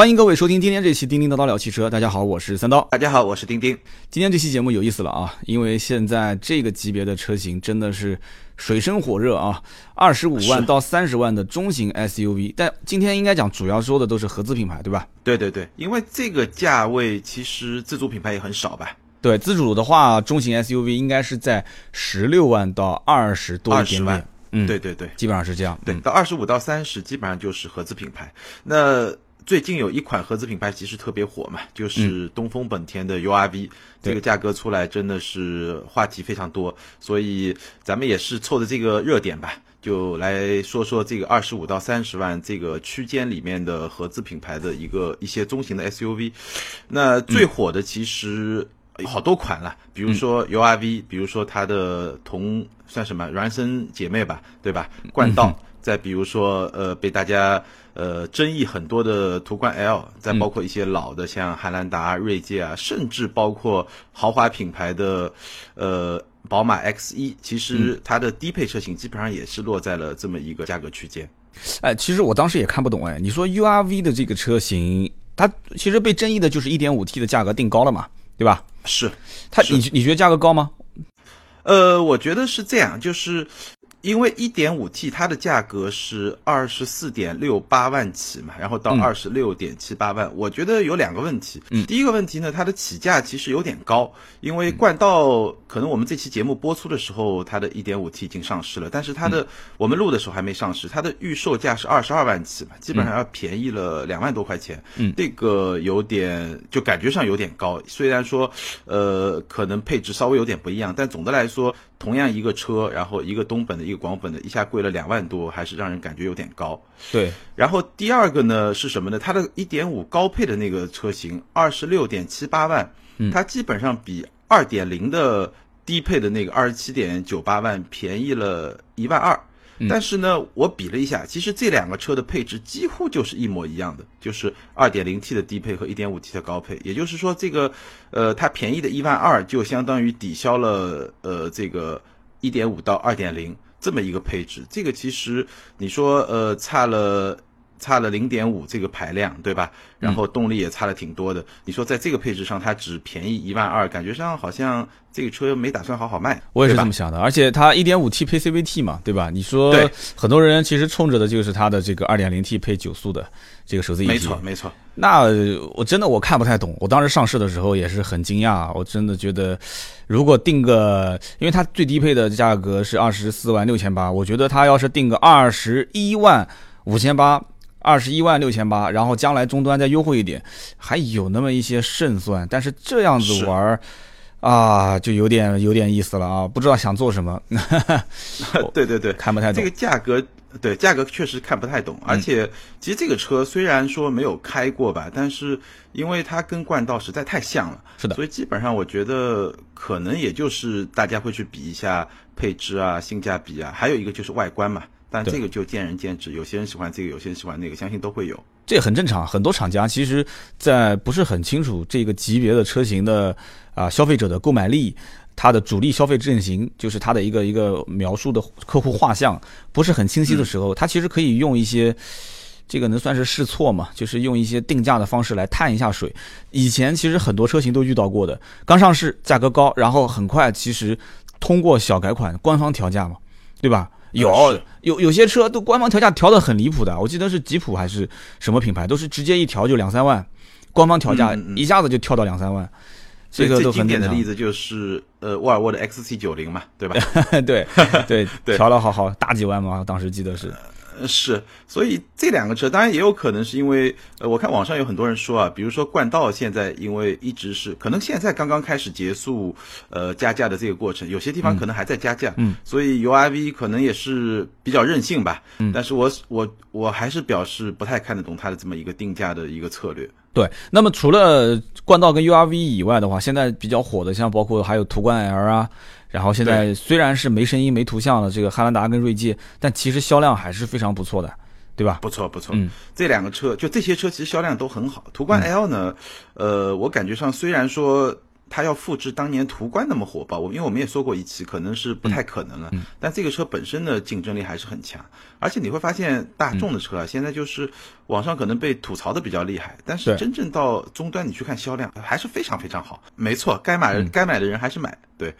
欢迎各位收听今天这期《钉钉叨叨聊汽车》。大家好，我是三刀。大家好，我是丁丁。今天这期节目有意思了啊，因为现在这个级别的车型真的是水深火热啊，二十五万到三十万的中型 SUV。但今天应该讲主要说的都是合资品牌，对吧？对对对，因为这个价位其实自主品牌也很少吧？对，自主的话，中型 SUV 应该是在十六万到二十多一点点。嗯，对对对，基本上是这样。对，到二十五到三十，基本上就是合资品牌。那最近有一款合资品牌其实特别火嘛，就是东风本田的 URV，这个价格出来真的是话题非常多，所以咱们也是凑的这个热点吧，就来说说这个二十五到三十万这个区间里面的合资品牌的一个一些中型的 SUV。那最火的其实好多款了，比如说 URV，比如说它的同算什么孪生姐妹吧，对吧？冠道。再比如说，呃，被大家呃争议很多的途观 L，再包括一些老的像汉兰达、锐界啊，甚至包括豪华品牌的呃宝马 X 一，其实它的低配车型基本上也是落在了这么一个价格区间。哎，其实我当时也看不懂哎，你说 URV 的这个车型，它其实被争议的就是 1.5T 的价格定高了嘛，对吧？是，它你你觉得价格高吗？呃，我觉得是这样，就是。因为一点五 T 它的价格是二十四点六八万起嘛，然后到二十六点七八万，我觉得有两个问题。嗯，第一个问题呢，它的起价其实有点高，因为冠道可能我们这期节目播出的时候，它的一点五 T 已经上市了，但是它的我们录的时候还没上市，它的预售价是二十二万起嘛，基本上要便宜了两万多块钱。嗯，这个有点就感觉上有点高，虽然说呃可能配置稍微有点不一样，但总的来说。同样一个车，然后一个东本的一个广本的，一下贵了两万多，还是让人感觉有点高。对，然后第二个呢是什么呢？它的一点五高配的那个车型，二十六点七八万，它基本上比二点零的低配的那个二十七点九八万便宜了一万二。但是呢，我比了一下，其实这两个车的配置几乎就是一模一样的，就是 2.0T 的低配和 1.5T 的高配。也就是说，这个，呃，它便宜的一万二就相当于抵消了，呃，这个1.5到2.0这么一个配置。这个其实你说，呃，差了。差了零点五这个排量，对吧？然后动力也差了挺多的。你说在这个配置上，它只便宜一万二，感觉上好像这个车没打算好好卖。我也是这么想的。而且它一点五 T 配 CVT 嘛，对吧？你说很多人其实冲着的就是它的这个二点零 T 配九速的这个手自一体。没错，没错。那我真的我看不太懂。我当时上市的时候也是很惊讶。我真的觉得，如果定个，因为它最低配的价格是二十四万六千八，我觉得它要是定个二十一万五千八。二十一万六千八，然后将来终端再优惠一点，还有那么一些胜算。但是这样子玩儿啊，就有点有点意思了啊！不知道想做什么。对对对，看不太懂。这个价格，对价格确实看不太懂。而且，其实这个车虽然说没有开过吧，但是因为它跟冠道实在太像了，是的。所以基本上我觉得可能也就是大家会去比一下配置啊、性价比啊，还有一个就是外观嘛。但这个就见仁见智，有些人喜欢这个，有些人喜欢那个，相信都会有。这也很正常，很多厂家其实，在不是很清楚这个级别的车型的啊消费者的购买力，它的主力消费阵型，就是它的一个一个描述的客户画像不是很清晰的时候，它其实可以用一些这个能算是试错嘛，就是用一些定价的方式来探一下水。以前其实很多车型都遇到过的，刚上市价格高，然后很快其实通过小改款官方调价嘛，对吧？有有有些车都官方调价调的很离谱的，我记得是吉普还是什么品牌，都是直接一调就两三万，官方调价一下子就跳到两三万，这个都很经典的例子就是呃沃尔沃的 XC 九零嘛，对吧？对对 对，调了好好大几万嘛，当时记得是。是，所以这两个车当然也有可能是因为，呃，我看网上有很多人说啊，比如说冠道现在因为一直是可能现在刚刚开始结束，呃，加价的这个过程，有些地方可能还在加价，嗯，所以 URV 可能也是比较任性吧，嗯，但是我我我还是表示不太看得懂它的这么一个定价的一个策略。对，那么除了冠道跟 U R V 以外的话，现在比较火的像包括还有途观 L 啊。然后现在虽然是没声音、没图像了，这个汉兰达跟锐界，但其实销量还是非常不错的，对吧？不错不错，嗯，这两个车就这些车其实销量都很好。途观 L 呢，呃，我感觉上虽然说它要复制当年途观那么火爆，我因为我们也说过一期，可能是不太可能了。但这个车本身的竞争力还是很强，而且你会发现大众的车啊，现在就是网上可能被吐槽的比较厉害，但是真正到终端你去看销量还是非常非常好。没错，该买该买的人还是买，对。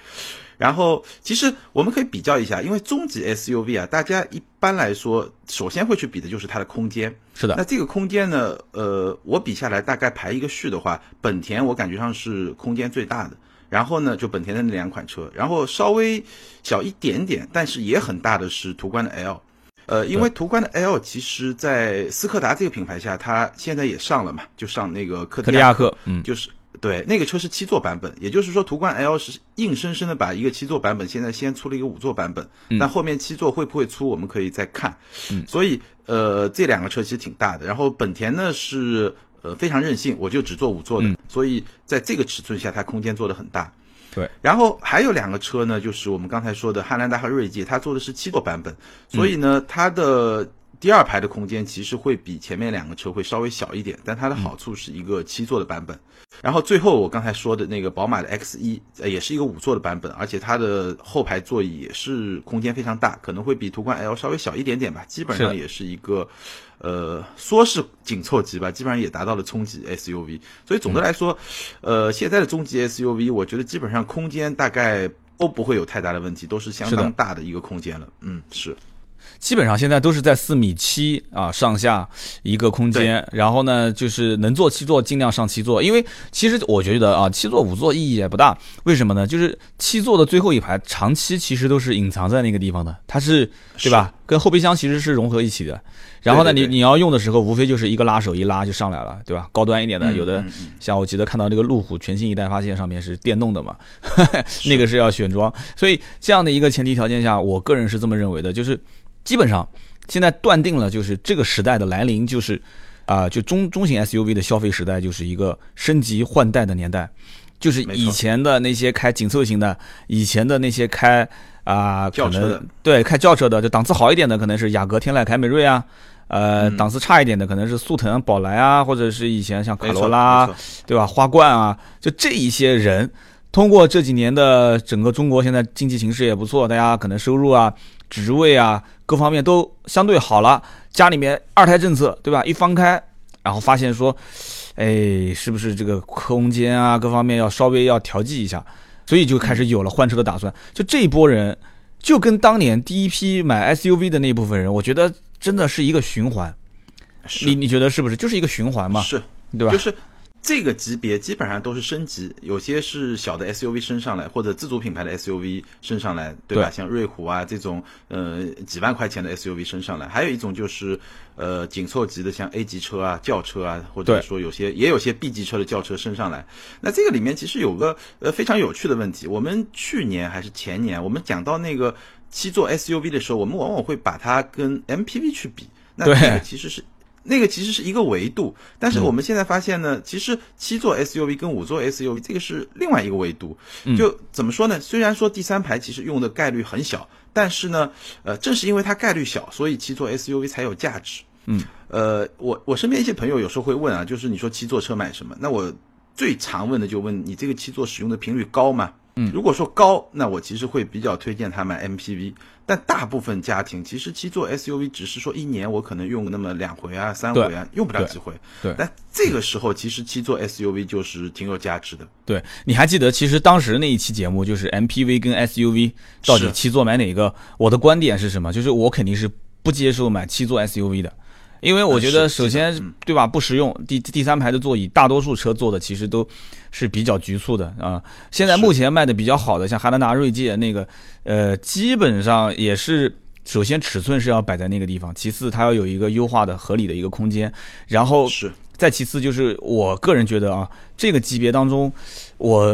然后其实我们可以比较一下，因为中级 SUV 啊，大家一般来说首先会去比的就是它的空间。是的，那这个空间呢，呃，我比下来大概排一个序的话，本田我感觉上是空间最大的。然后呢，就本田的那两款车，然后稍微小一点点，但是也很大的是途观的 L。呃，因为途观的 L 其实，在斯柯达这个品牌下，它现在也上了嘛，就上那个柯柯迪亚克，克，嗯，就是对那个车是七座版本，也就是说途观 L 是硬生生的把一个七座版本现在先出了一个五座版本，那后面七座会不会出，我们可以再看。嗯所以呃，这两个车其实挺大的。然后本田呢是呃非常任性，我就只做五座的，嗯所以在这个尺寸下，它空间做的很大。对，然后还有两个车呢，就是我们刚才说的汉兰达和锐界，它做的是七座版本，所以呢，它的第二排的空间其实会比前面两个车会稍微小一点，但它的好处是一个七座的版本。然后最后我刚才说的那个宝马的 X 一，呃，也是一个五座的版本，而且它的后排座椅也是空间非常大，可能会比途观 L 稍微小一点点吧，基本上也是一个，呃，说是紧凑级吧，基本上也达到了中级 SUV。所以总的来说，呃，现在的中级 SUV，我觉得基本上空间大概都不会有太大的问题，都是相当大的一个空间了。嗯，是。基本上现在都是在四米七啊上下一个空间，然后呢，就是能坐七座尽量上七座，因为其实我觉得啊，七座五座意义也不大，为什么呢？就是七座的最后一排长期其实都是隐藏在那个地方的，它是对吧？跟后备箱其实是融合一起的。然后呢，你你要用的时候，无非就是一个拉手一拉就上来了，对吧？高端一点的，嗯有的像我记得看到那个路虎全新一代发现上面是电动的嘛，那个是要选装，所以这样的一个前提条件下，我个人是这么认为的，就是基本上现在断定了，就是这个时代的来临，就是啊、就中中型 SUV 的消费时代，就是一个升级换代的年代，就是以前的那些开紧凑型的，以前的那些开啊、可能轿车的对开轿车的，就档次好一点的，可能是雅阁、天籁、凯美瑞啊。呃，嗯档次差一点的可能是速腾、宝来啊，或者是以前像卡罗拉对吧？花冠啊，就这一些人，通过这几年的整个中国现在经济形势也不错，大家可能收入啊、职位啊各方面都相对好了，家里面二胎政策，对吧？一放开，然后发现说，哎，是不是这个空间啊各方面要稍微要调剂一下，所以就开始有了换车的打算。就这一波人，就跟当年第一批买 SUV 的那部分人，我觉得真的是一个循环。你你觉得是不是？就是一个循环嘛，是，对吧就？是这个级别基本上都是升级，有些是小的 SUV 升上来，或者自主品牌的 SUV 升上来，对吧？对像瑞虎啊这种呃几万块钱的 SUV 升上来，还有一种就是呃紧凑级的，像 A 级车啊、轿车啊，或者说有些也有些 B 级车的轿车升上来。那这个里面其实有个呃非常有趣的问题，我们去年还是前年，我们讲到那个七座 SUV 的时候，我们往往会把它跟 MPV 去比，那这个其实是。那个其实是一个维度，但是嗯我们现在发现呢，其实七座 SUV 跟五座 SUV 这个是另外一个维度。嗯就怎么说呢？虽然说第三排其实用的概率很小，但是呢，呃，正是因为它概率小，所以七座 SUV 才有价值。嗯，呃，我我身边一些朋友有时候会问啊，就是你说七座车买什么？那我最常问的就问你这个七座使用的频率高吗？嗯，如果说高，那我其实会比较推荐他买 MPV。但大部分家庭其实七座 SUV 只是说一年我可能用那么两回啊、三回啊，用不了几回。对但这个时候其实七座 SUV 就是挺有价值的。对，你还记得其实当时那一期节目就是 MPV 跟 SUV 到底是七座买哪个？我的观点是什么？就是我肯定是不接受买七座 SUV 的，因为我觉得首先、对吧不实用，第第三排的座椅大多数车坐的其实都是比较局促的啊、现在目前卖的比较好的像汉兰达、锐界那个，呃，基本上也是。首先，尺寸是要摆在那个地方；其次，它要有一个优化的、合理的一个空间。然后，是再其次就是我个人觉得啊，这个级别当中，我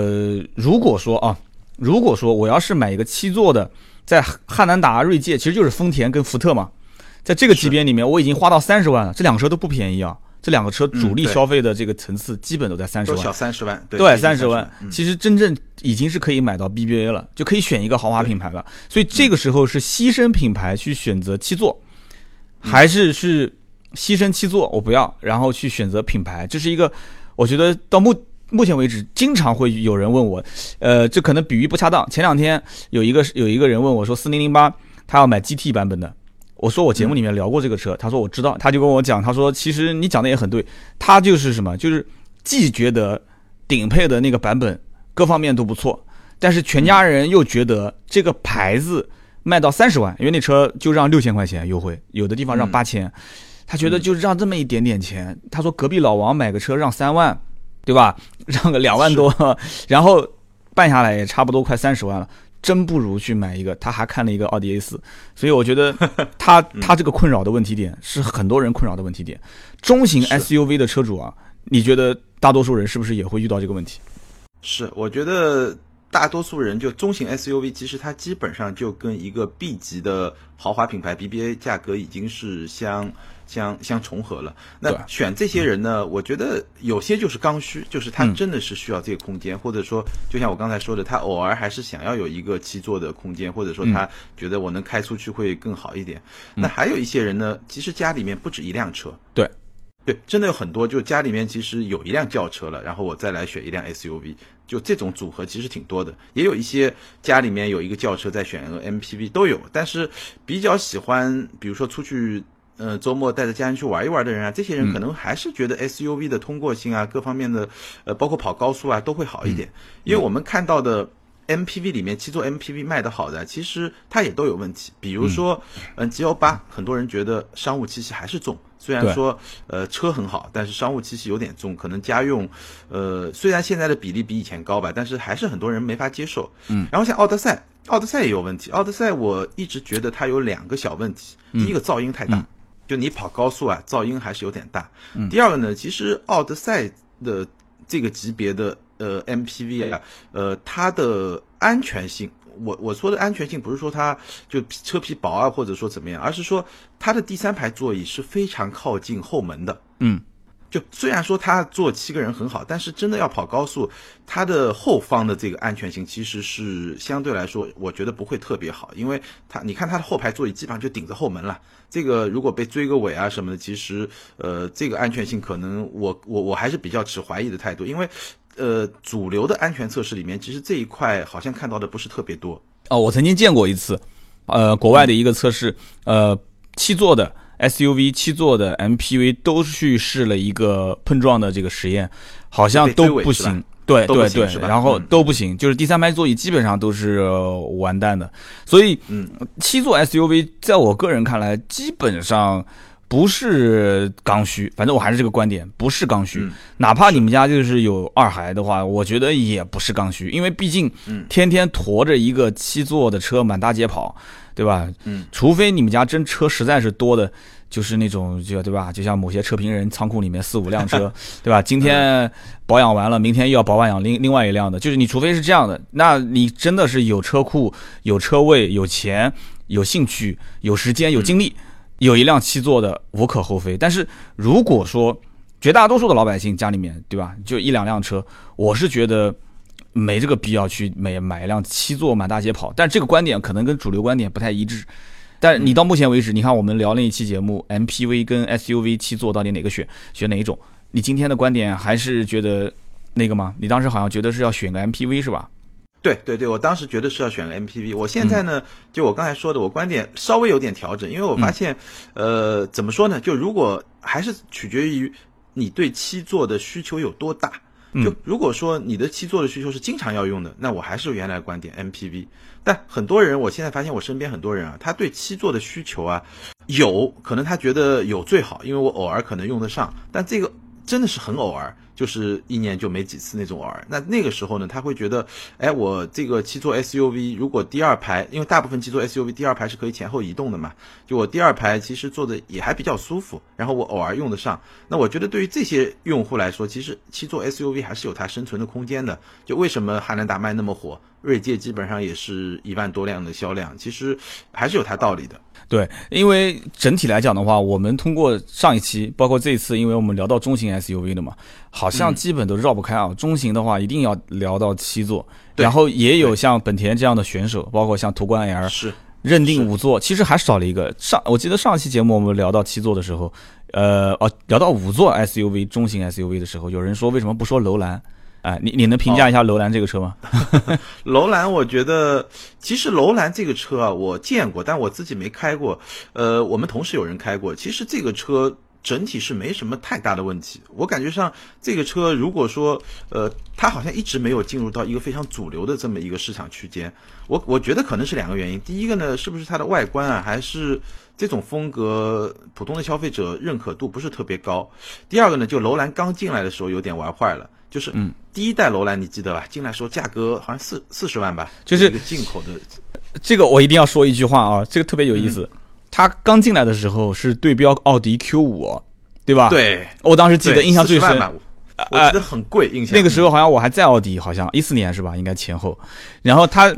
如果说啊，如果说我要是买一个七座的，在汉兰达、锐界，其实就是丰田跟福特嘛，在这个级别里面，我已经花到三十万了，这两个车都不便宜啊。这两个车主力消费的这个层次基本都在三十万，小三十万，对三十万，嗯其实真正已经是可以买到 BBA 了，就可以选一个豪华品牌了。所以这个时候是牺牲品牌去选择七座，还是是牺牲七座我不要，然后去选择品牌？这是一个，我觉得到目目前为止，经常会有人问我，呃，这可能比喻不恰当。前两天有一个有一个人问我说，四零零八他要买 GT 版本的，我说我节目里面聊过这个车，他说我知道，他就跟我讲，他说其实你讲的也很对，他就是什么，就是既觉得顶配的那个版本各方面都不错，但是全家人又觉得这个牌子卖到三十万，因为那车就让六千块钱优惠，有的地方让八千，他觉得就让这么一点点钱，他说隔壁老王买个车让三万，对吧？让个两万多，然后办下来也差不多快三十万了。真不如去买一个，他还看了一个奥迪 A 四，所以我觉得 他他这个困扰的问题点是很多人困扰的问题点。中型 SUV 的车主啊，你觉得大多数人是不是也会遇到这个问题？是，我觉得大多数人就中型 SUV，其实它基本上就跟一个 B 级的豪华品牌 BBA 价格已经是相。相相重合了，那选这些人呢？我觉得有些就是刚需，就是他真的是需要这个空间，或者说，就像我刚才说的，他偶尔还是想要有一个七座的空间，或者说他觉得我能开出去会更好一点。那还有一些人呢，其实家里面不止一辆车，对，对，真的有很多，就家里面其实有一辆轿车了，然后我再来选一辆 SUV，就这种组合其实挺多的。也有一些家里面有一个轿车，在选个 MPV 都有，但是比较喜欢，比如说出去。呃，周末带着家人去玩一玩的人啊，这些人可能还是觉得 SUV 的通过性啊，各方面的，呃，包括跑高速啊，都会好一点。因为我们看到的 MPV 里面，七座 MPV 卖的好的，其实它也都有问题。比如说，嗯，G L 八，很多人觉得商务气息还是重。虽然说，呃，车很好，但是商务气息有点重，可能家用，呃，虽然现在的比例比以前高吧，但是还是很多人没法接受。嗯。然后像奥德赛，奥德赛也有问题。奥德赛我一直觉得它有两个小问题，第一个噪音太大。就你跑高速啊，噪音还是有点大。嗯第二个呢，其实奥德赛的这个级别的呃 MPV 啊，呃，它的安全性，我我说的安全性不是说它就车皮薄啊，或者说怎么样，而是说它的第三排座椅是非常靠近后门的。嗯。就虽然说它坐七个人很好，但是真的要跑高速，它的后方的这个安全性其实是相对来说，我觉得不会特别好，因为它你看它的后排座椅基本上就顶着后门了，这个如果被追个尾啊什么的，其实呃这个安全性可能我我我还是比较持怀疑的态度，因为呃主流的安全测试里面，其实这一块好像看到的不是特别多。哦，我曾经见过一次，呃国外的一个测试，呃七座的。SUV 七座的 MPV 都去试了一个碰撞的这个实验，好像都不行。对对对，然后都不行，就是第三排座椅基本上都是完蛋的。所以，嗯，七座 SUV 在我个人看来，基本上不是刚需。反正我还是这个观点，不是刚需。哪怕你们家就是有二孩的话，我觉得也不是刚需，因为毕竟，天天驮着一个七座的车满大街跑。对吧？嗯，除非你们家真车实在是多的，就是那种就对吧？就像某些车评人仓库里面四五辆车，对吧？今天保养完了，明天又要保养另另外一辆的，就是你除非是这样的，那你真的是有车库、有车位、有钱、有兴趣、有时间、有精力，有一辆七座的无可厚非。但是如果说绝大多数的老百姓家里面，对吧？就一两辆车，我是觉得。没这个必要去买买一辆七座满大街跑，但这个观点可能跟主流观点不太一致。但你到目前为止，你看我们聊那一期节目，MPV 跟 SUV 七座到底哪个选，选哪一种？你今天的观点还是觉得那个吗？你当时好像觉得是要选个 MPV 是吧？对对对，我当时觉得是要选个 MPV。我现在呢，就我刚才说的，我观点稍微有点调整，因为我发现，呃，怎么说呢？就如果还是取决于你对七座的需求有多大。就如果说你的七座的需求是经常要用的，那我还是原来观点 MPV。但很多人，我现在发现我身边很多人啊，他对七座的需求啊，有可能他觉得有最好，因为我偶尔可能用得上，但这个真的是很偶尔。就是一年就没几次那种偶尔，那那个时候呢，他会觉得，哎，我这个七座 SUV 如果第二排，因为大部分七座 SUV 第二排是可以前后移动的嘛，就我第二排其实坐的也还比较舒服，然后我偶尔用得上。那我觉得对于这些用户来说，其实七座 SUV 还是有它生存的空间的。就为什么汉兰达卖那么火，锐界基本上也是一万多辆的销量，其实还是有它道理的。对，因为整体来讲的话，我们通过上一期，包括这一次，因为我们聊到中型 SUV 的嘛，好像基本都绕不开啊。中型的话，一定要聊到七座，然后也有像本田这样的选手，包括像途观 L 是认定五座，其实还少了一个。上我记得上一期节目我们聊到七座的时候，呃哦，聊到五座 SUV 中型 SUV 的时候，有人说为什么不说楼兰？哎，你你能评价一下楼兰这个车吗？楼兰，我觉得其实楼兰这个车啊，我见过，但我自己没开过。呃，我们同事有人开过，其实这个车。整体是没什么太大的问题，我感觉上这个车，如果说，呃，它好像一直没有进入到一个非常主流的这么一个市场区间，我我觉得可能是两个原因，第一个呢，是不是它的外观啊，还是这种风格，普通的消费者认可度不是特别高，第二个呢，就楼兰刚进来的时候有点玩坏了，就是嗯，第一代楼兰你记得吧？进来时候价格好像四四十万吧，就是进口的，这个我一定要说一句话啊，这个特别有意思。他刚进来的时候是对标奥迪 Q 五，对吧？对，我当时记得印象最深，我记得很贵。印象那个时候好像我还在奥迪，好像一四年是吧？应该前后。然后他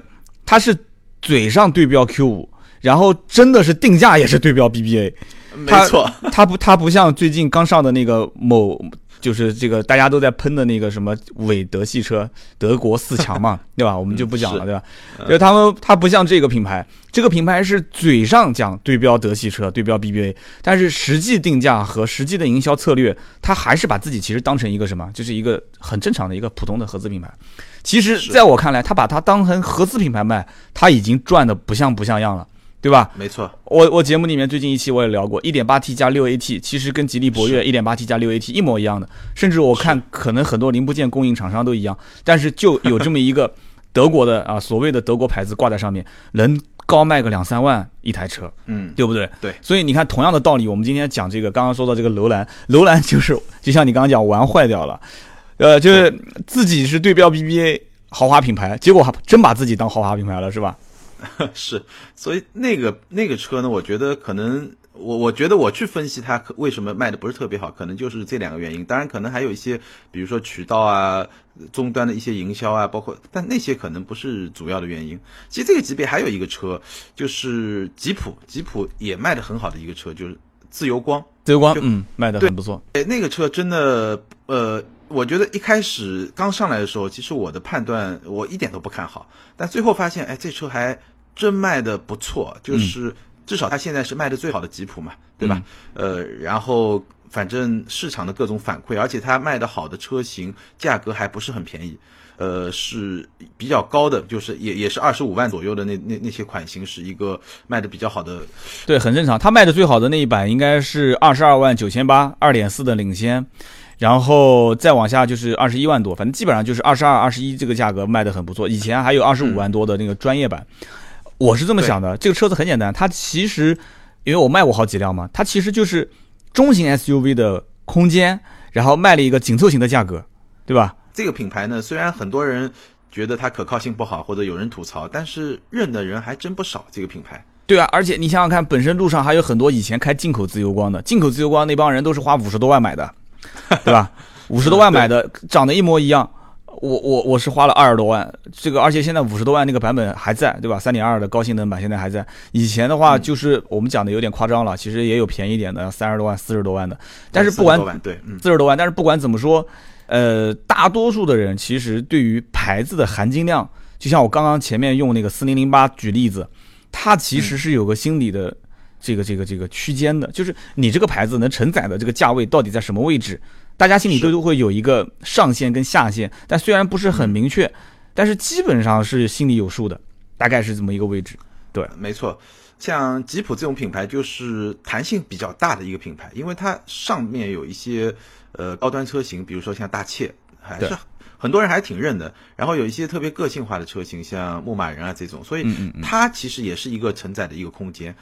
他是嘴上对标 Q 五，然后真的是定价也是对标 BBA。没错，他不他不像最近刚上的那个某。就是这个大家都在喷的那个什么韦德系车，德国四强嘛，对吧？我们就不讲了，对吧？就他们，它不像这个品牌，这个品牌是嘴上讲对标德系车，对标 BBA，但是实际定价和实际的营销策略，它还是把自己其实当成一个什么，就是一个很正常的一个普通的合资品牌。其实，在我看来，他把它当成合资品牌卖，他已经赚的不像不像样了。对吧？没错，我我节目里面最近一期我也聊过，一点八 T 加六 AT，其实跟吉利博越一点八 T 加六 AT 一模一样的，甚至我看可能很多零部件供应厂商都一样，但是就有这么一个 德国的啊，所谓的德国牌子挂在上面，能高卖个两三万一台车，嗯，对不对？对，所以你看，同样的道理，我们今天讲这个，刚刚说到这个楼兰，楼兰就是就像你刚刚讲玩坏掉了，呃，就是自己是对标 BBA 豪华品牌，结果还真把自己当豪华品牌了，是吧？是，所以那个那个车呢，我觉得可能我我觉得我去分析它为什么卖的不是特别好，可能就是这两个原因。当然，可能还有一些，比如说渠道啊、终端的一些营销啊，包括，但那些可能不是主要的原因。其实这个级别还有一个车，就是吉普，吉普也卖的很好的一个车，就是自由光。自由光，嗯，卖的很不错。哎，那个车真的，呃。我觉得一开始刚上来的时候，其实我的判断我一点都不看好，但最后发现，哎，这车还真卖的不错，就是至少它现在是卖的最好的吉普嘛，对吧？呃，然后反正市场的各种反馈，而且它卖的好的车型价格还不是很便宜，呃，是比较高的，就是也也是二十五万左右的那那那些款型是一个卖的比较好的，对，很正常。它卖的最好的那一版应该是二十二万九千八，二点四的领先。然后再往下就是二十一万多，反正基本上就是二十二、二十一这个价格卖的很不错。以前还有二十五万多的那个专业版，我是这么想的。这个车子很简单，它其实因为我卖过好几辆嘛，它其实就是中型 SUV 的空间，然后卖了一个紧凑型的价格，对吧？这个品牌呢，虽然很多人觉得它可靠性不好，或者有人吐槽，但是认的人还真不少。这个品牌，对啊，而且你想想看，本身路上还有很多以前开进口自由光的，进口自由光那帮人都是花五十多万买的。对吧？五十多万买的，长得一模一样。我我我是花了二十多万，这个而且现在五十多万那个版本还在，对吧？三点二的高性能版现在还在。以前的话就是我们讲的有点夸张了，其实也有便宜点的，三十多万、四十多万的。但是不管对四十多万，但是不管怎么说，呃，大多数的人其实对于牌子的含金量，就像我刚刚前面用那个四零零八举例子，它其实是有个心理的。这个这个这个区间的，就是你这个牌子能承载的这个价位到底在什么位置？大家心里都都会有一个上限跟下限，但虽然不是很明确，但是基本上是心里有数的，大概是这么一个位置。对，没错。像吉普这种品牌就是弹性比较大的一个品牌，因为它上面有一些呃高端车型，比如说像大切，还是。很多人还挺认的，然后有一些特别个性化的车型，像牧马人啊这种，所以它其实也是一个承载的一个空间。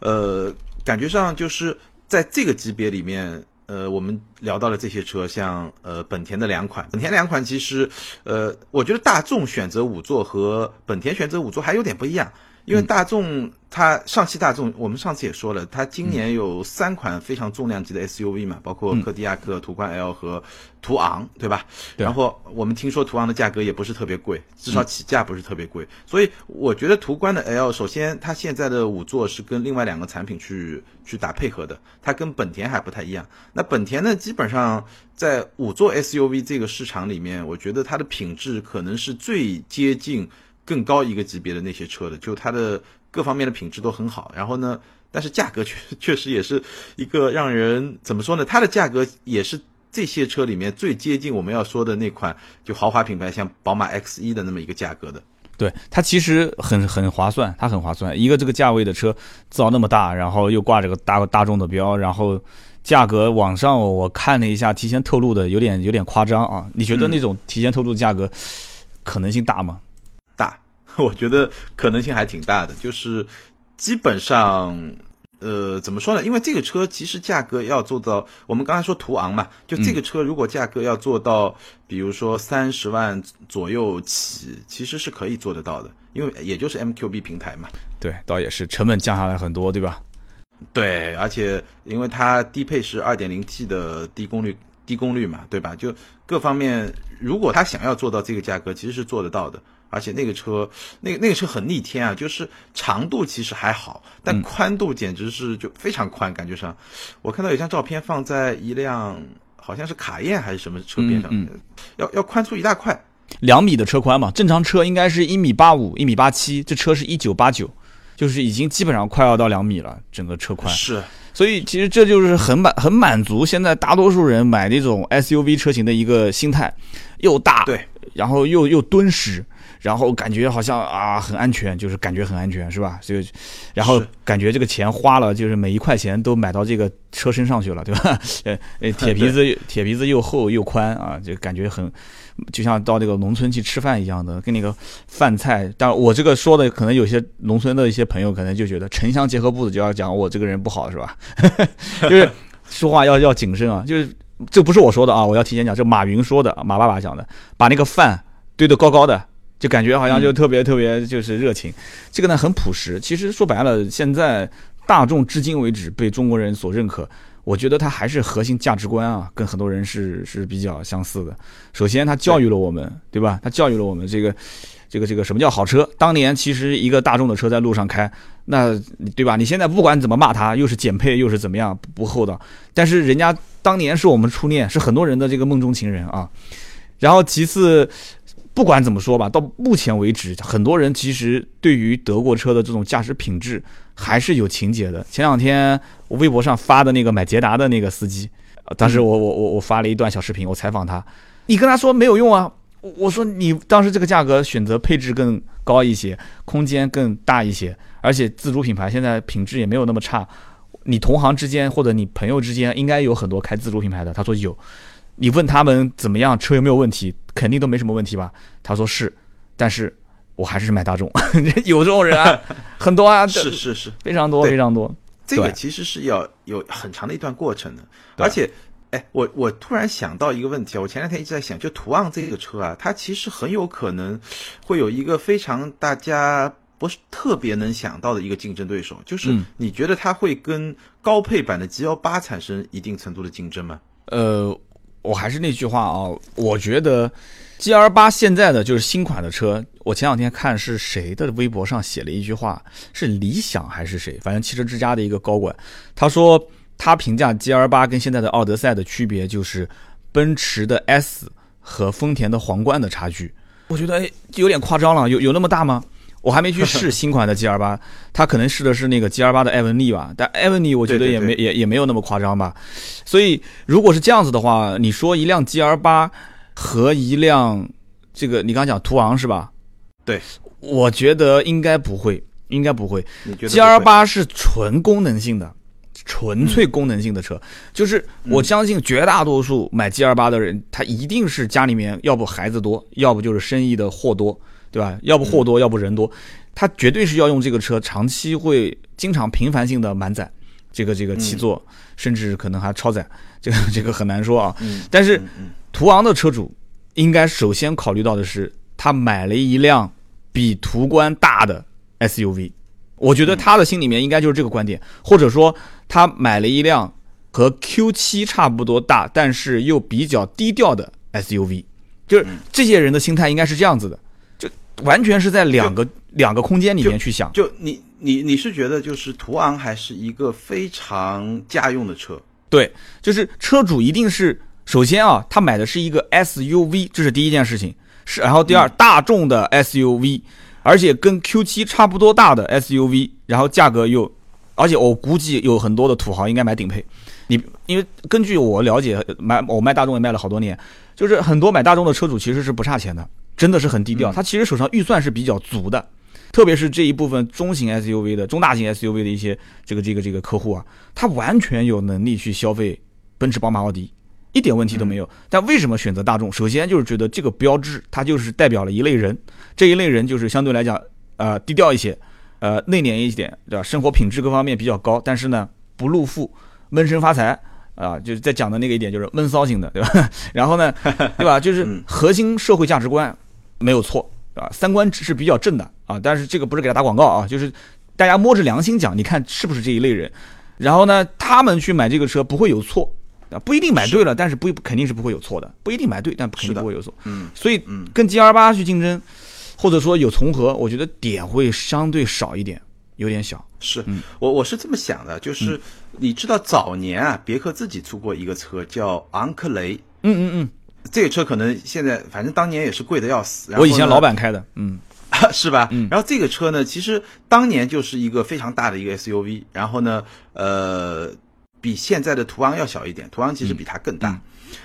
呃，感觉上就是在这个级别里面，呃，我们聊到了这些车，像呃本田的两款，本田两款其实，呃，我觉得大众选择五座和本田选择五座还有点不一样。因为大众，它上汽大众，我们上次也说了，它今年有三款非常重量级的 SUV 嘛，包括柯迪亚克、途观 L 和途昂，对吧？然后我们听说途昂的价格也不是特别贵，至少起价不是特别贵，所以我觉得途观的 L，首先它现在的五座是跟另外两个产品去去打配合的，它跟本田还不太一样。那本田呢，基本上在五座 SUV 这个市场里面，我觉得它的品质可能是最接近。更高一个级别的那些车的，就它的各方面的品质都很好。然后呢，但是价格 确确实也是一个让人怎么说呢？它的价格也是这些车里面最接近我们要说的那款就豪华品牌，像宝马 X 一的那么一个价格的。对它其实很很划算，它很划算。一个这个价位的车造那么大，然后又挂着个大大众的标，然后价格网上我看了一下，提前透露的有点有点夸张啊。你觉得那种提前透露的价格可能性大吗？大，我觉得可能性还挺大的，就是基本上。呃，怎么说呢？因为这个车其实价格要做到，我们刚才说途昂嘛，就这个车如果价格要做到，比如说三十万左右起，其实是可以做得到的，因为也就是 MQB 平台嘛。对，倒也是，成本降下来很多，对吧？对，而且因为它低配是二点零 T 的低功率，低功率嘛，对吧？就各方面，如果他想要做到这个价格，其实是做得到的。而且那个车，那个那个车很逆天啊，就是长度其实还好，但宽度简直是就非常宽，感觉上，我看到有张照片放在一辆好像是卡宴还是什么车边上，要要宽出一大块，两米的车宽嘛，正常车应该是一米八五、一米八七，这车是一九八九，就是已经基本上快要到两米了，整个车宽。是，所以其实这就是很满很满足现在大多数人买那种 SUV 车型的一个心态，又大对，然后又又敦实。然后感觉好像啊很安全，就是感觉很安全，是吧？所以，然后感觉这个钱花了，就是每一块钱都买到这个车身上去了，对吧？呃呃，铁皮子铁皮子又厚又宽啊，就感觉很，就像到这个农村去吃饭一样的，跟那个饭菜。但我这个说的，可能有些农村的一些朋友可能就觉得城乡结合部的就要讲我这个人不好，是吧？就是说话要要谨慎啊，就是这不是我说的啊，我要提前讲，这马云说的，马爸爸讲的，把那个饭堆得高高的。就感觉好像就特别特别就是热情，这个呢很朴实。其实说白了，现在大众至今为止被中国人所认可，我觉得它还是核心价值观啊，跟很多人是是比较相似的。首先，它教育了我们，对吧？它教育了我们这个这个这个什么叫好车？当年其实一个大众的车在路上开，那对吧？你现在不管怎么骂它，又是减配又是怎么样不厚道，但是人家当年是我们初恋，是很多人的这个梦中情人啊。然后其次。不管怎么说吧，到目前为止，很多人其实对于德国车的这种驾驶品质还是有情节的。前两天我微博上发的那个买捷达的那个司机，当时我我我我发了一段小视频，我采访他，你跟他说没有用啊，我说你当时这个价格选择配置更高一些，空间更大一些，而且自主品牌现在品质也没有那么差，你同行之间或者你朋友之间应该有很多开自主品牌的，他说有。你问他们怎么样，车有没有问题？肯定都没什么问题吧？他说是，但是我还是买大众。有这种人啊，很多啊，是是是，非常多非常多。这个其实是要有很长的一段过程的。而且，哎，我我突然想到一个问题啊，我前两天一直在想，就途昂这个车啊，它其实很有可能会有一个非常大家不是特别能想到的一个竞争对手，就是你觉得它会跟高配版的 G 幺八产生一定程度的竞争吗？呃。我还是那句话啊，我觉得 G R 八现在的就是新款的车。我前两天看是谁的微博上写了一句话，是理想还是谁？反正汽车之家的一个高管，他说他评价 G R 八跟现在的奥德赛的区别就是奔驰的 S 和丰田的皇冠的差距。我觉得哎，有点夸张了，有有那么大吗？我还没去 试新款的 G R 八，他可能试的是那个 G R 八的艾文利吧，但艾文利我觉得也没也也没有那么夸张吧。所以如果是这样子的话，你说一辆 G R 八和一辆这个你刚刚讲途昂是吧？对，我觉得应该不会，应该不会。？G R 八是纯功能性的，纯粹功能性的车，就是我相信绝大多数买 G R 八的人，他一定是家里面要不孩子多，要不就是生意的货多。对吧？要不货多，要不人多，他绝对是要用这个车，长期会经常频繁性的满载，这个这个七座，甚至可能还超载，这个这个很难说啊。但是途昂的车主应该首先考虑到的是，他买了一辆比途观大的 SUV，我觉得他的心里面应该就是这个观点，或者说他买了一辆和 Q7 差不多大，但是又比较低调的 SUV，就是这些人的心态应该是这样子的。完全是在两个两个空间里面去想。就你你你是觉得就是途昂还是一个非常家用的车？对，就是车主一定是首先啊，他买的是一个 SUV，这是第一件事情。是，然后第二，大众的 SUV，而且跟 Q7 差不多大的 SUV，然后价格又，而且我估计有很多的土豪应该买顶配，你因为根据我了解，买我卖大众也卖了好多年，就是很多买大众的车主其实是不差钱的，真的是很低调。他其实手上预算是比较足的，特别是这一部分中型 SUV 的、中大型 SUV 的一些这个这个这个客户啊，他完全有能力去消费奔驰、宝马、奥迪，一点问题都没有。但为什么选择大众？首先就是觉得这个标志它就是代表了一类人，这一类人就是相对来讲呃低调一些，呃内敛一点，对吧？生活品质各方面比较高，但是呢不露富。闷声发财啊，就是在讲的那个一点，就是闷骚型的，对吧？然后呢，对吧？就是 核心社会价值观没有错，啊，三观是比较正的啊。但是这个不是给他打广告啊，就是大家摸着良心讲，你看是不是这一类人？然后呢，他们去买这个车不会有错啊，不一定买对了，但是不肯定是不会有错的，不一定买对，但肯定不会有错。嗯，所以跟 G R 八去竞争，或者说有重合，我觉得点会相对少一点。有点小，是我我是这么想的，就是你知道早年啊，别克自己出过一个车叫昂克雷，嗯嗯嗯，这个车可能现在反正当年也是贵的要死。我以前老板开的，嗯，是吧？然后这个车呢，其实当年就是一个非常大的一个 SUV，然后呢，呃，比现在的途昂要小一点，途昂其实比它更大。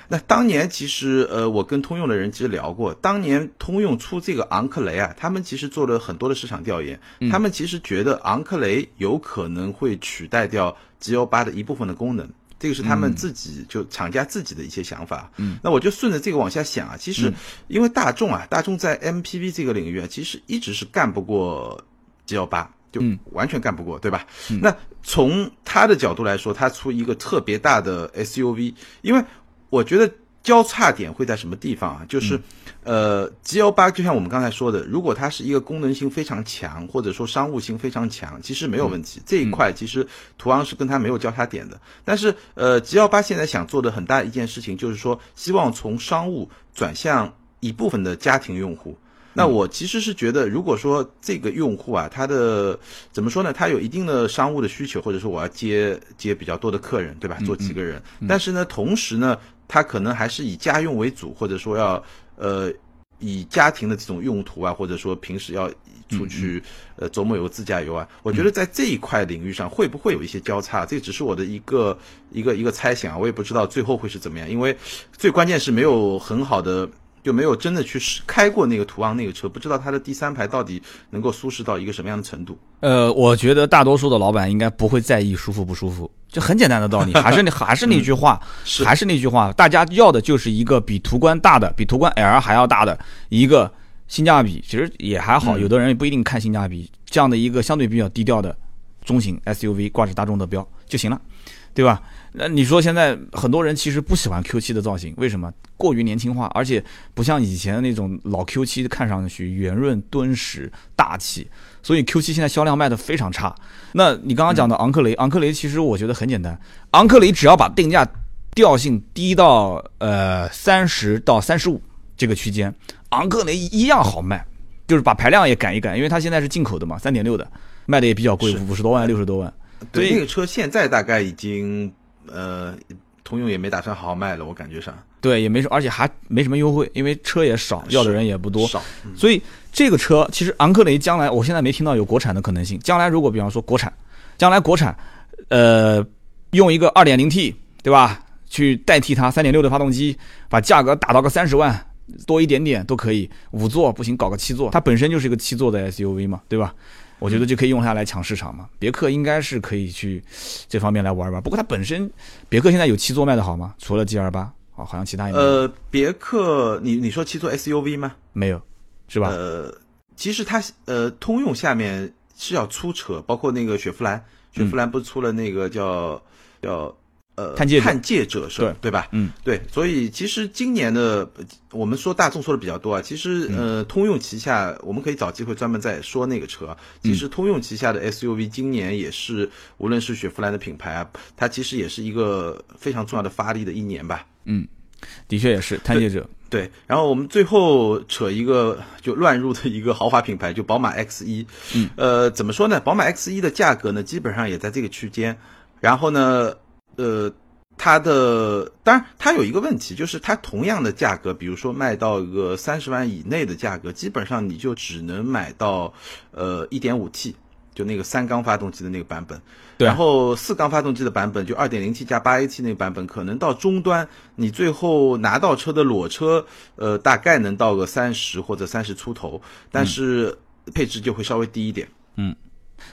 那当年其实，呃，我跟通用的人其实聊过，当年通用出这个昂克雷啊，他们其实做了很多的市场调研，他们其实觉得昂克雷有可能会取代掉 G L 八的一部分的功能，这个是他们自己就厂家自己的一些想法。嗯，那我就顺着这个往下想啊，其实因为大众啊，大众在 M P V 这个领域啊，其实一直是干不过 G L 八，就完全干不过，对吧？那从他的角度来说，他出一个特别大的 S U V，因为我觉得交叉点会在什么地方啊？就是，呃，G L 八就像我们刚才说的，如果它是一个功能性非常强，或者说商务性非常强，其实没有问题。这一块其实途昂是跟它没有交叉点的。但是，呃，G L 八现在想做的很大一件事情，就是说希望从商务转向一部分的家庭用户。那我其实是觉得，如果说这个用户啊，他的怎么说呢？他有一定的商务的需求，或者说我要接接比较多的客人，对吧？坐几个人，但是呢，同时呢。它可能还是以家用为主，或者说要呃以家庭的这种用途啊，或者说平时要出去呃周末游自驾游啊，我觉得在这一块领域上会不会有一些交叉？这只是我的一个一个一个猜想啊，我也不知道最后会是怎么样，因为最关键是没有很好的。就没有真的去开过那个途昂那个车，不知道它的第三排到底能够舒适到一个什么样的程度。呃，我觉得大多数的老板应该不会在意舒服不舒服，就很简单的道理，还是那还是那句话，还是那句话，大家要的就是一个比途观大的，比途观 L 还要大的一个性价比，其实也还好，有的人也不一定看性价比，这样的一个相对比较低调的中型 SUV 挂着大众的标就行了，对吧？那你说现在很多人其实不喜欢 Q7 的造型，为什么？过于年轻化，而且不像以前那种老 Q7 看上去圆润敦实大气，所以 Q7 现在销量卖的非常差。那你刚刚讲的昂克雷，昂克雷其实我觉得很简单，昂克雷只要把定价调性低到呃三十到三十五这个区间，昂克雷一样好卖，就是把排量也改一改，因为它现在是进口的嘛，三点六的，卖的也比较贵，五十多万六十多万。对，那个车现在大概已经。呃，通用也没打算好好卖了，我感觉上。对，也没什而且还没什么优惠，因为车也少，要的人也不多。少。所以这个车其实昂克雷将来，我现在没听到有国产的可能性。将来如果比方说国产，将来国产，呃，用一个二点零 T，对吧？去代替它三点六的发动机，把价格打到个三十万多一点点都可以。五座不行，搞个七座，它本身就是一个七座的 SUV 嘛，对吧？我觉得就可以用它来抢市场嘛。别克应该是可以去这方面来玩玩。不过它本身，别克现在有七座卖的好吗？除了 G 二八，啊，好像其他也没有。呃，别克，你你说七座 SUV 吗？没有，是吧？呃，其实它呃，通用下面是要出车，包括那个雪佛兰，雪佛兰不是出了那个叫叫。呃，探界者是对对吧？嗯，对，所以其实今年的我们说大众说的比较多啊，其实呃，通用旗下我们可以找机会专门再说那个车。其实通用旗下的 SUV 今年也是，无论是雪佛兰的品牌啊，它其实也是一个非常重要的发力的一年吧。嗯，的确也是探界者。对，然后我们最后扯一个就乱入的一个豪华品牌，就宝马 X 一。嗯，呃，怎么说呢？宝马 X 一的价格呢，基本上也在这个区间。然后呢？呃，它的当然，它有一个问题，就是它同样的价格，比如说卖到一个三十万以内的价格，基本上你就只能买到呃一点五 T，就那个三缸发动机的那个版本。对然后四缸发动机的版本，就二点零 T 加八 AT 那个版本，可能到终端你最后拿到车的裸车，呃，大概能到个三十或者三十出头，但是配置就会稍微低一点。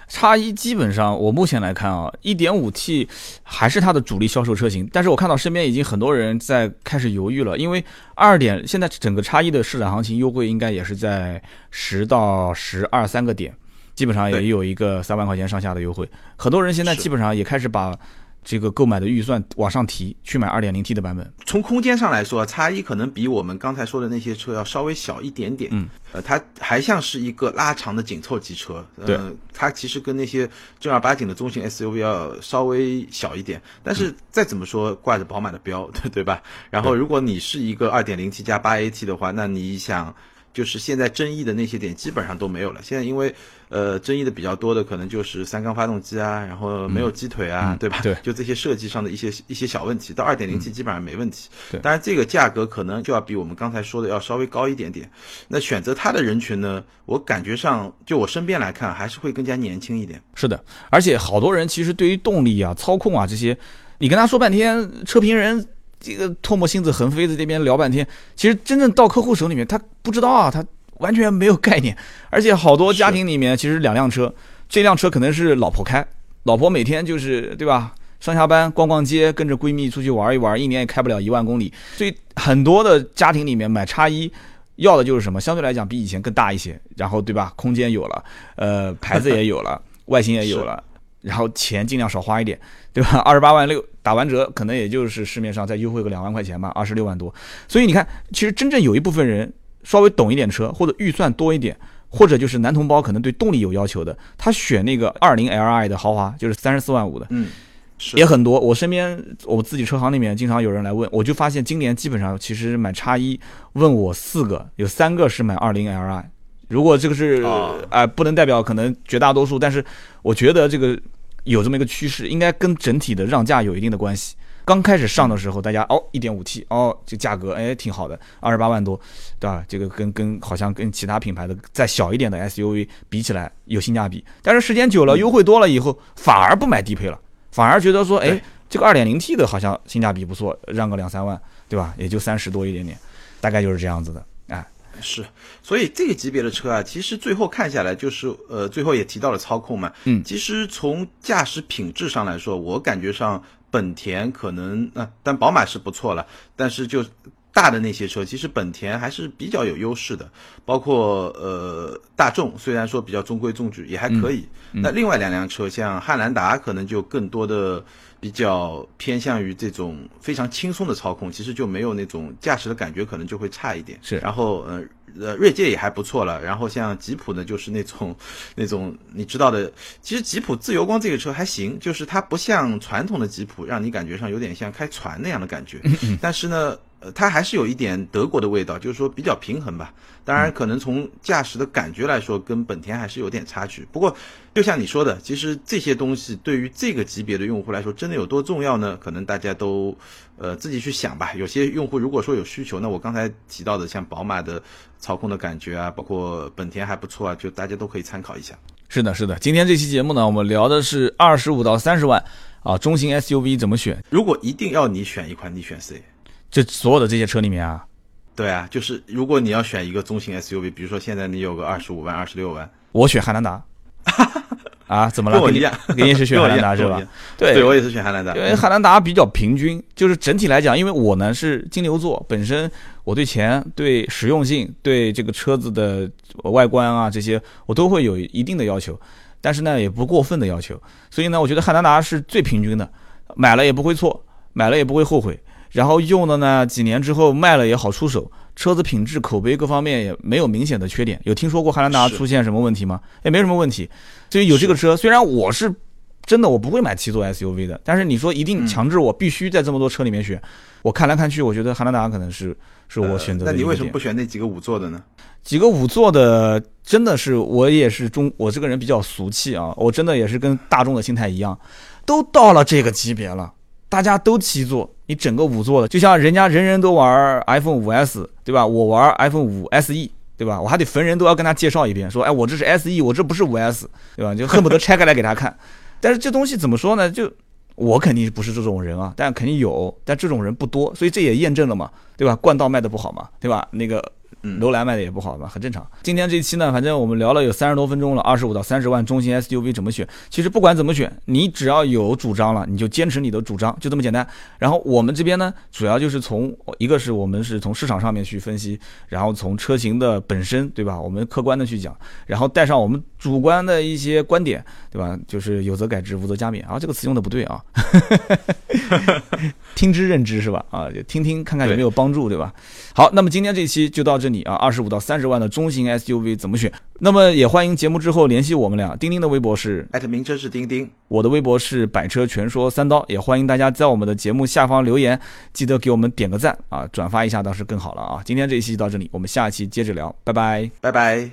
叉一基本上我目前来看啊，一点五 T 还是它的主力销售车型，但是我看到身边已经很多人在开始犹豫了，因为二点现在整个叉一的市场行情优惠应该也是在十到十二三个点，基本上也有一个三万块钱上下的优惠，很多人现在基本上也开始把这个购买的预算往上提，去买二点零 T 的版本。从空间上来说，叉一可能比我们刚才说的那些车要稍微小一点点。嗯，呃，它还像是一个拉长的紧凑级车。对呃，它其实跟那些正儿八经的中型 SUV 要稍微小一点，但是再怎么说挂着宝马的标，对 对吧？然后如果你是一个 2.0T 加 8AT 的话，那你想。就是现在争议的那些点基本上都没有了。现在因为呃争议的比较多的可能就是三缸发动机啊，然后没有鸡腿啊，对吧？对就这些设计上的一些一些小问题，到二点零 T 基本上没问题。对当然这个价格可能就要比我们刚才说的要稍微高一点点。那选择它的人群呢，我感觉上就我身边来看，还是会更加年轻一点。是的，而且好多人其实对于动力啊、操控啊这些，你跟他说半天，车评人这个唾沫星子横飞在这边聊半天，其实真正到客户手里面，他不知道啊，他完全没有概念。而且好多家庭里面其实两辆车，这辆车可能是老婆开，老婆每天就是对吧？上下班逛逛街，跟着闺蜜出去玩一玩，一年也开不了一万公里。所以很多的家庭里面买叉一，要的就是什么？相对来讲比以前更大一些，然后对吧？空间有了，呃，牌子也有了，外形也有了，然后钱尽量少花一点，对吧？二十八万六打完折，可能也就是市面上再优惠个两万块钱吧，二十六万多。所以你看，其实真正有一部分人稍微懂一点车，或者预算多一点，或者就是男同胞可能对动力有要求的，他选那个二零 Li 的豪华，就是三十四万五的，嗯，是也很多。我身边我自己车行里面经常有人来问，我就发现今年基本上其实买叉一问我四个，有三个是买二零 Li。如果这个是啊、哦不能代表可能绝大多数，但是我觉得这个有这么一个趋势，应该跟整体的让价有一定的关系。刚开始上的时候，大家哦，一点五 T 哦，这价格哎挺好的，二十八万多，对吧？这个跟跟好像跟其他品牌的再小一点的 SUV 比起来有性价比，但是时间久了，优惠多了以后，反而不买低配了，反而觉得说，哎，这个二点零 T 的好像性价比不错，让个两三万，对吧？也就三十多一点点，大概就是这样子的，哎，是，所以这个级别的车啊，其实最后看下来就是，呃，最后也提到了操控嘛。嗯其实从驾驶品质上来说，我感觉上本田可能，呃，但宝马是不错了，但是就大的那些车，其实本田还是比较有优势的，包括呃大众，虽然说比较中规中矩，也还可以。那另外两辆车，像汉兰达，可能就更多的比较偏向于这种非常轻松的操控，其实就没有那种驾驶的感觉，可能就会差一点。是然后呃呃，锐界也还不错了。然后像吉普呢，就是那种那种你知道的，其实吉普自由光这个车还行，就是它不像传统的吉普，让你感觉上有点像开船那样的感觉。但是呢，呃，它还是有一点德国的味道，就是说比较平衡吧。当然，可能从驾驶的感觉来说，跟本田还是有点差距。不过，就像你说的，其实这些东西对于这个级别的用户来说，真的有多重要呢？可能大家都呃自己去想吧。有些用户如果说有需求，那我刚才提到的像宝马的操控的感觉啊，包括本田还不错啊，就大家都可以参考一下。是的，是的。今天这期节目呢，我们聊的是二十五到三十万啊，中型 SUV 怎么选？如果一定要你选一款，你选谁？这所有的这些车里面啊，对啊，就是如果你要选一个中型 SUV，比如说现在你有个二十五万、二十六万，我选汉兰达。啊，怎么了？跟我一样 跟你是选汉兰达是吧？对对我也是选汉兰达。因为汉兰达比较平均，就是整体来讲，因为我呢是金牛座，本身我对钱、对实用性、对这个车子的外观啊这些，我都会有一定的要求，但是呢也不过分的要求，所以呢，我觉得汉兰达是最平均的，买了也不会错，买了也不会后悔，然后用的呢几年之后卖了也好出手，车子品质、口碑各方面也没有明显的缺点。有听说过汉兰达出现什么问题吗？也没什么问题。所以有这个车，虽然我是真的我不会买七座 SUV 的，但是你说一定强制我必须在这么多车里面选，我看来看去，我觉得汉兰达可能是是我选择的那你为什么不选那几个五座的呢？几个五座的真的是我也是中，我这个人比较俗气啊，我真的也是跟大众的心态一样，都到了这个级别了，大家都七座，你整个五座的，就像人家人人都玩 iPhone 五 S，对吧？我玩 iPhone 五 SE，对吧？我还得逢人都要跟他介绍一遍，说，哎，我这是 SE，我这不是五 S，对吧？就恨不得 拆开来给他看。但是这东西怎么说呢？就我肯定不是这种人啊，但肯定有，但这种人不多，所以这也验证了嘛，对吧？冠道卖的不好嘛，对吧？那个。楼兰卖的也不好嘛，很正常。今天这一期呢，反正我们聊了有三十多分钟了，二十五到三十万中型 SUV 怎么选？其实不管怎么选，你只要有主张了，你就坚持你的主张，就这么简单。然后我们这边呢，主要就是从一个是我们是从市场上面去分析，然后从车型的本身，对吧？我们客观的去讲，然后带上我们主观的一些观点，对吧？就是有则改之，无则加勉啊，这个词用的不对啊，听之任之是吧？啊，就听听看看有没有帮助，对吧？好，那么今天这期就到这。你啊，二十五到三十万的中型 SUV 怎么选？那么也欢迎节目之后联系我们俩。钉钉的微博是艾特名车是钉钉，我的微博是百车全说三刀。也欢迎大家在我们的节目下方留言，记得给我们点个赞啊，转发一下倒是更好了啊。今天这一期就到这里，我们下期接着聊，拜拜，拜拜。